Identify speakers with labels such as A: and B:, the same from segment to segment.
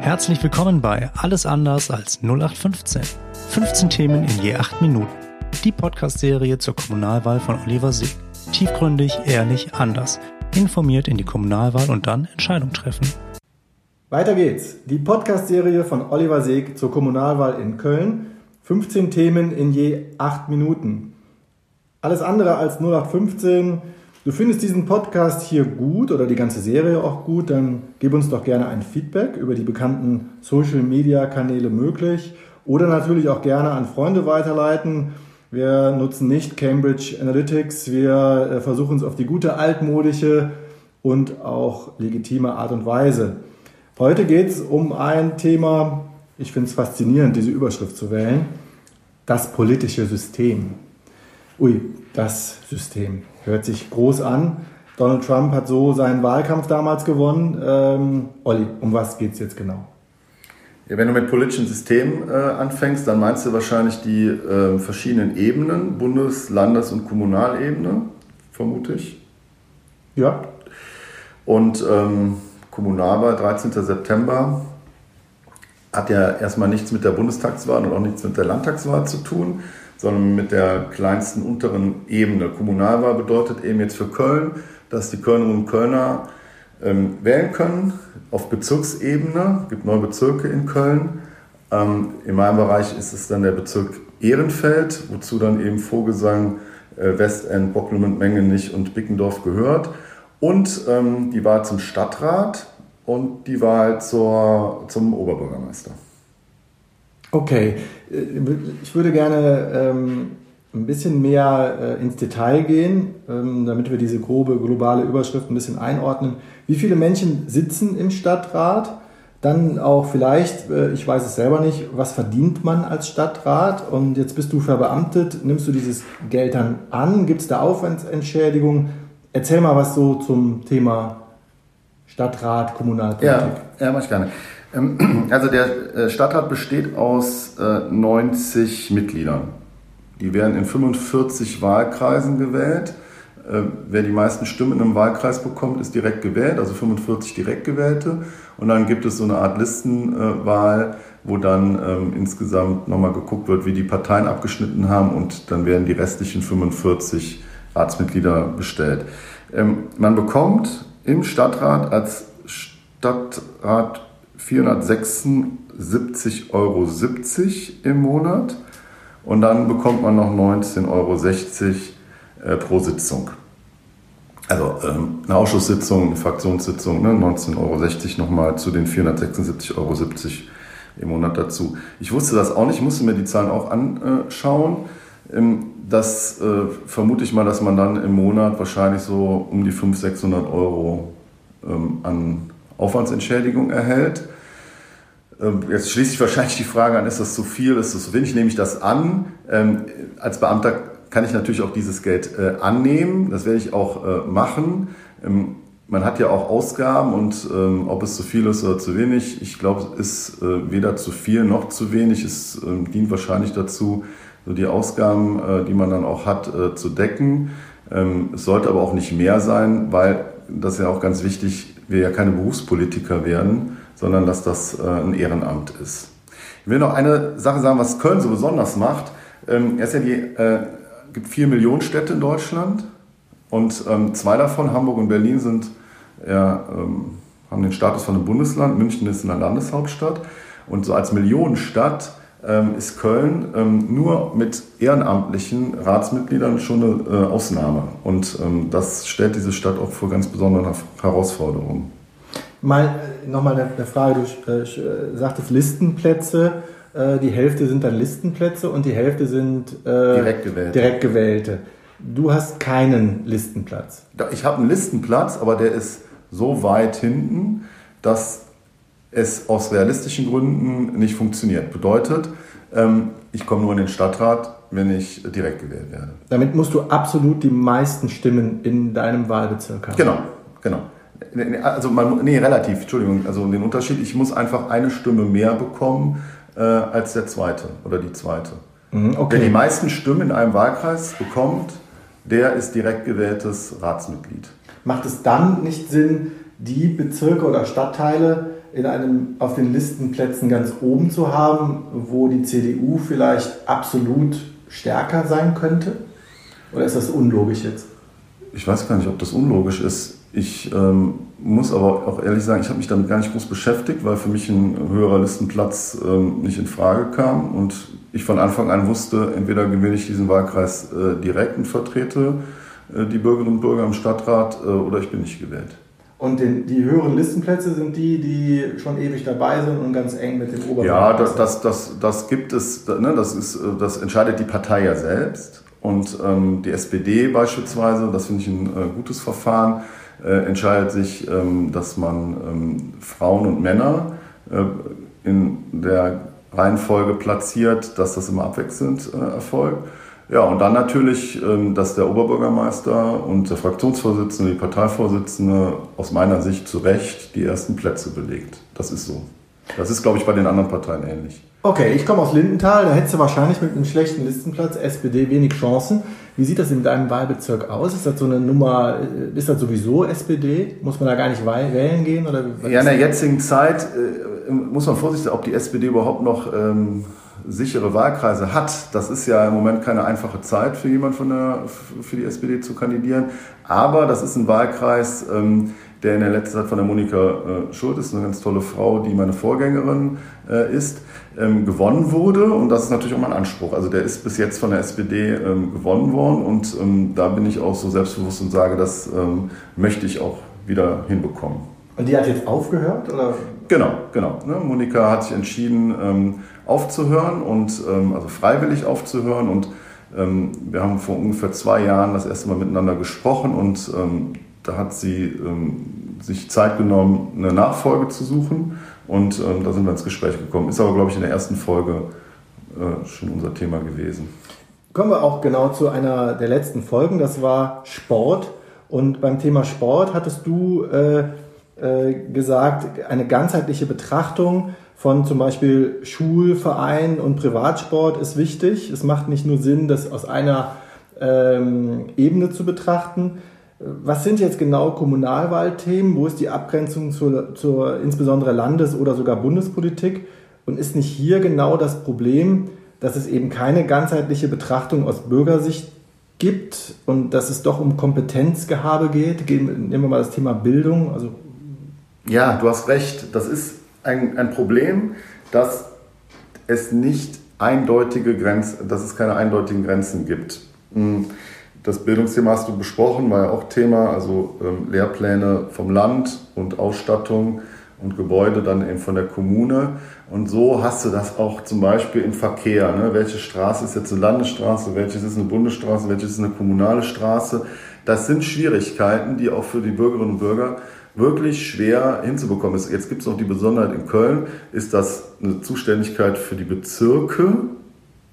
A: Herzlich willkommen bei Alles anders als 0815. 15 Themen in je 8 Minuten. Die Podcast-Serie zur Kommunalwahl von Oliver Sieg. Tiefgründig, ehrlich, anders. Informiert in die Kommunalwahl und dann Entscheidung treffen.
B: Weiter geht's. Die Podcast-Serie von Oliver Seeg zur Kommunalwahl in Köln. 15 Themen in je 8 Minuten. Alles andere als 0815 Du findest diesen Podcast hier gut oder die ganze Serie auch gut, dann gib uns doch gerne ein Feedback über die bekannten Social Media Kanäle möglich oder natürlich auch gerne an Freunde weiterleiten. Wir nutzen nicht Cambridge Analytics, wir äh, versuchen es auf die gute altmodische und auch legitime Art und Weise. Heute geht es um ein Thema, ich finde es faszinierend, diese Überschrift zu wählen, das politische System. Ui, das System. Hört sich groß an. Donald Trump hat so seinen Wahlkampf damals gewonnen. Ähm, Olli, um was geht es jetzt genau?
C: Ja, wenn du mit politischen Systemen äh, anfängst, dann meinst du wahrscheinlich die äh, verschiedenen Ebenen, Bundes-, Landes- und Kommunalebene, vermute ich.
B: Ja.
C: Und ähm, Kommunalwahl, 13. September, hat ja erstmal nichts mit der Bundestagswahl und auch nichts mit der Landtagswahl zu tun, sondern mit der kleinsten unteren Ebene. Kommunalwahl bedeutet eben jetzt für Köln, dass die Kölnerinnen und Kölner ähm, wählen können auf Bezirksebene. Es gibt neun Bezirke in Köln. Ähm, in meinem Bereich ist es dann der Bezirk Ehrenfeld, wozu dann eben Vogelsang, äh, Westend, Bocklum Mengenich und Bickendorf gehört. Und ähm, die Wahl zum Stadtrat und die Wahl zur, zum Oberbürgermeister.
B: Okay, ich würde gerne ähm, ein bisschen mehr äh, ins Detail gehen, ähm, damit wir diese grobe globale Überschrift ein bisschen einordnen. Wie viele Menschen sitzen im Stadtrat? Dann auch vielleicht, äh, ich weiß es selber nicht, was verdient man als Stadtrat? Und jetzt bist du verbeamtet, nimmst du dieses Geld dann an? Gibt es da Aufwandsentschädigung? Erzähl mal was so zum Thema Stadtrat, Kommunalpolitik.
C: Ja, ja mach ich gerne. Ähm, also der äh, Stadtrat besteht aus 90 äh, Mitgliedern. Die werden in 45 Wahlkreisen gewählt. Äh, wer die meisten Stimmen im Wahlkreis bekommt, ist direkt gewählt, also 45 direkt gewählte. Und dann gibt es so eine Art Listenwahl, wo dann ähm, insgesamt nochmal geguckt wird, wie die Parteien abgeschnitten haben und dann werden die restlichen 45 Ratsmitglieder bestellt. Ähm, man bekommt im Stadtrat als Stadtrat 476,70 Euro im Monat und dann bekommt man noch 19,60 Euro äh, pro Sitzung. Also ähm, eine Ausschusssitzung, eine Fraktionssitzung, ne, 19,60 Euro nochmal zu den 476,70 Euro im Monat dazu. Ich wusste das auch nicht, ich musste mir die Zahlen auch anschauen. Ähm, das äh, vermute ich mal, dass man dann im Monat wahrscheinlich so um die 500, 600 Euro ähm, an Aufwandsentschädigung erhält. Ähm, jetzt schließt sich wahrscheinlich die Frage an, ist das zu viel, ist das zu wenig? Nehme ich das an? Ähm, als Beamter kann ich natürlich auch dieses Geld äh, annehmen. Das werde ich auch äh, machen. Ähm, man hat ja auch Ausgaben und ob es zu viel ist oder zu wenig, ich glaube, es ist äh, weder zu viel noch zu wenig. Es dient wahrscheinlich dazu, die Ausgaben, die man dann auch hat, zu decken. Es sollte aber auch nicht mehr sein, weil das ist ja auch ganz wichtig, wir ja keine Berufspolitiker werden, sondern dass das äh, ein Ehrenamt ist. Ich will noch eine Sache sagen, was Köln so besonders macht. Ähm, es äh, gibt vier Millionen Städte in Deutschland und ähm, zwei davon, Hamburg und Berlin, sind, ähm, haben den Status von einem Bundesland. München ist eine Landeshauptstadt. Und so als Millionenstadt ist Köln nur mit ehrenamtlichen Ratsmitgliedern schon eine äh, Ausnahme. Und das stellt diese Stadt auch vor ganz besonderen Herausforderungen.
B: Mal äh, nochmal eine Frage, du äh, sagtest Listenplätze. Die Hälfte sind dann Listenplätze und die Hälfte sind
C: direkt, gewählte.
B: direkt gewählte. Du hast keinen Listenplatz.
C: Ich habe einen Listenplatz, aber der ist so weit hinten, dass es aus realistischen Gründen nicht funktioniert. Bedeutet, ähm, ich komme nur in den Stadtrat, wenn ich direkt gewählt werde.
B: Damit musst du absolut die meisten Stimmen in deinem Wahlbezirk haben.
C: Genau, genau. Also man, nee, relativ, Entschuldigung, also den Unterschied, ich muss einfach eine Stimme mehr bekommen äh, als der zweite oder die zweite. Mhm, okay. Wer die meisten Stimmen in einem Wahlkreis bekommt, der ist direkt gewähltes Ratsmitglied.
B: Macht es dann nicht Sinn, die Bezirke oder Stadtteile in einem, auf den Listenplätzen ganz oben zu haben, wo die CDU vielleicht absolut stärker sein könnte? Oder ist das unlogisch jetzt?
C: Ich weiß gar nicht, ob das unlogisch ist. Ich ähm, muss aber auch ehrlich sagen, ich habe mich damit gar nicht groß beschäftigt, weil für mich ein höherer Listenplatz ähm, nicht in Frage kam und ich von Anfang an wusste, entweder gewinne ich diesen Wahlkreis äh, direkt und vertrete äh, die Bürgerinnen und Bürger im Stadtrat äh, oder ich bin nicht gewählt.
B: Und den, die höheren Listenplätze sind die, die schon ewig dabei sind und ganz eng mit dem
C: Oberbürgermeister. Ja, das, das, das, das gibt es, ne, das, ist, das entscheidet die Partei ja selbst. Und ähm, die SPD beispielsweise, das finde ich ein äh, gutes Verfahren, äh, entscheidet sich, ähm, dass man ähm, Frauen und Männer äh, in der Reihenfolge platziert, dass das immer abwechselnd äh, erfolgt. Ja, und dann natürlich, ähm, dass der Oberbürgermeister und der Fraktionsvorsitzende, die Parteivorsitzende aus meiner Sicht zu Recht die ersten Plätze belegt. Das ist so. Das ist, glaube ich, bei den anderen Parteien ähnlich.
B: Okay, ich komme aus Lindenthal, da hättest du wahrscheinlich mit einem schlechten Listenplatz SPD wenig Chancen. Wie sieht das in deinem Wahlbezirk aus? Ist das so eine Nummer, äh, ist das sowieso SPD? Muss man da gar nicht wählen gehen? Oder
C: ja, in der jetzigen Zeit äh, muss man vorsichtig sein, ob die SPD überhaupt noch ähm, sichere Wahlkreise hat. Das ist ja im Moment keine einfache Zeit für jemand von der, für die SPD zu kandidieren. Aber das ist ein Wahlkreis, ähm, der in der letzten Zeit von der Monika äh, Schultes, eine ganz tolle Frau, die meine Vorgängerin äh, ist, ähm, gewonnen wurde. Und das ist natürlich auch mein Anspruch. Also der ist bis jetzt von der SPD ähm, gewonnen worden. Und ähm, da bin ich auch so selbstbewusst und sage, das ähm, möchte ich auch wieder hinbekommen.
B: Und die hat jetzt aufgehört? Oder?
C: Genau, genau. Ne? Monika hat sich entschieden, ähm, aufzuhören und ähm, also freiwillig aufzuhören. Und wir haben vor ungefähr zwei Jahren das erste Mal miteinander gesprochen und da hat sie ähm, sich Zeit genommen, eine Nachfolge zu suchen und ähm, da sind wir ins Gespräch gekommen. Ist aber, glaube ich, in der ersten Folge äh, schon unser Thema gewesen.
B: Kommen wir auch genau zu einer der letzten Folgen, das war Sport. Und beim Thema Sport hattest du äh, äh, gesagt, eine ganzheitliche Betrachtung von zum Beispiel Schulverein und Privatsport ist wichtig. Es macht nicht nur Sinn, das aus einer ähm, Ebene zu betrachten. Was sind jetzt genau Kommunalwahlthemen? Wo ist die Abgrenzung zur, zur insbesondere Landes- oder sogar Bundespolitik? Und ist nicht hier genau das Problem, dass es eben keine ganzheitliche Betrachtung aus Bürgersicht gibt und dass es doch um Kompetenzgehabe geht? Nehmen wir mal das Thema Bildung. Also
C: ja, du hast recht. Das ist ein, ein Problem, dass es nicht eindeutige Grenzen, dass es keine eindeutigen Grenzen gibt. Hm. Das Bildungsthema hast du besprochen, war ja auch Thema, also ähm, Lehrpläne vom Land und Ausstattung und Gebäude dann eben von der Kommune. Und so hast du das auch zum Beispiel im Verkehr. Ne? Welche Straße ist jetzt eine Landesstraße, welches ist eine Bundesstraße, welches ist eine kommunale Straße. Das sind Schwierigkeiten, die auch für die Bürgerinnen und Bürger wirklich schwer hinzubekommen ist. Jetzt gibt es noch die Besonderheit in Köln, ist das eine Zuständigkeit für die Bezirke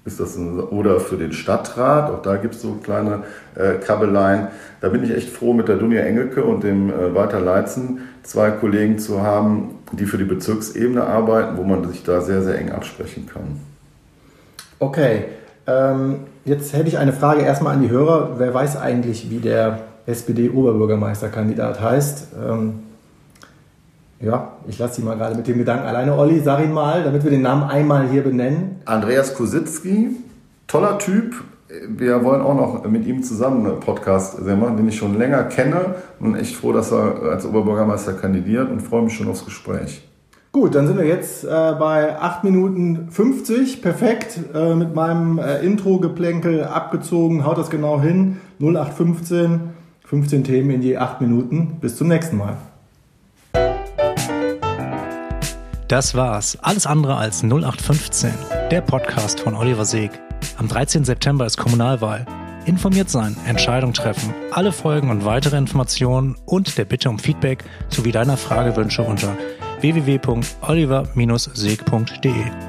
C: ist das ein, oder für den Stadtrat, auch da gibt es so kleine äh, Kabeleien. Da bin ich echt froh, mit der Dunja Engelke und dem äh, Walter Leitzen zwei Kollegen zu haben, die für die Bezirksebene arbeiten, wo man sich da sehr, sehr eng absprechen kann.
B: Okay, ähm, jetzt hätte ich eine Frage erstmal an die Hörer. Wer weiß eigentlich, wie der SPD-Oberbürgermeisterkandidat heißt? Ähm, ja, ich lasse Sie mal gerade mit dem Gedanken alleine. Olli, sag ihn mal, damit wir den Namen einmal hier benennen.
C: Andreas Kositzki, toller Typ. Wir wollen auch noch mit ihm zusammen einen Podcast machen, den ich schon länger kenne. Und echt froh, dass er als Oberbürgermeister kandidiert und freue mich schon aufs Gespräch.
B: Gut, dann sind wir jetzt äh, bei 8 Minuten 50. Perfekt. Äh, mit meinem äh, Intro-Geplänkel abgezogen. Haut das genau hin. 0815. 15 Themen in je 8 Minuten. Bis zum nächsten Mal.
A: Das war's. Alles andere als 0815. Der Podcast von Oliver Seeg. Am 13. September ist Kommunalwahl. Informiert sein, Entscheidung treffen, alle Folgen und weitere Informationen und der Bitte um Feedback sowie deiner Fragewünsche unter www.oliver-seeg.de.